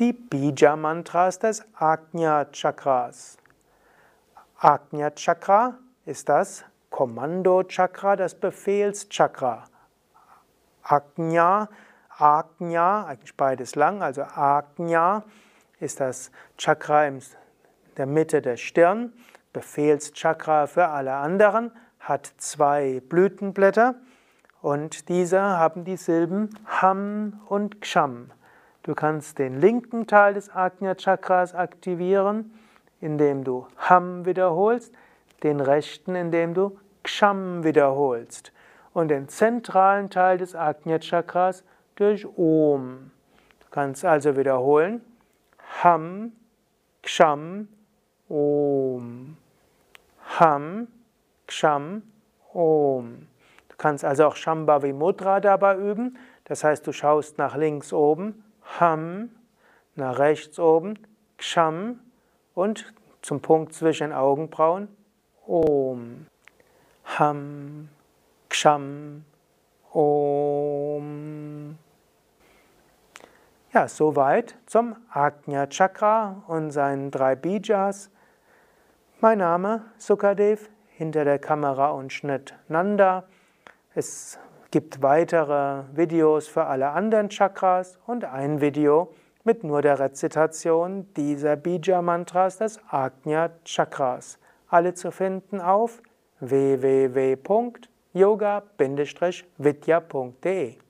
die Bija-Mantras des Ajna-Chakras. Ajna-Chakra ist das Kommando-Chakra, das Befehlschakra. Ajna, Ajna, eigentlich beides lang, also Ajna ist das Chakra in der Mitte der Stirn, Befehlschakra für alle anderen, hat zwei Blütenblätter und diese haben die Silben Ham und Ksham. Du kannst den linken Teil des Ajna Chakras aktivieren, indem du Ham wiederholst, den rechten, indem du Ksham wiederholst und den zentralen Teil des Ajna Chakras durch Om. Du kannst also wiederholen Ham, Ksham, Om. Ham, Ksham, Om. Du kannst also auch Shambhavi Mudra dabei üben. Das heißt, du schaust nach links oben, Ham, nach rechts oben, Ksham und zum Punkt zwischen Augenbrauen, Om. Ham, Ksham, Om. Ja, soweit zum Ajna Chakra und seinen drei Bijas. Mein Name Sukadev, hinter der Kamera und Schnitt Nanda. Es gibt weitere Videos für alle anderen Chakras und ein Video mit nur der Rezitation dieser Bija-Mantras des Ajna-Chakras. Alle zu finden auf www.yoga-vidya.de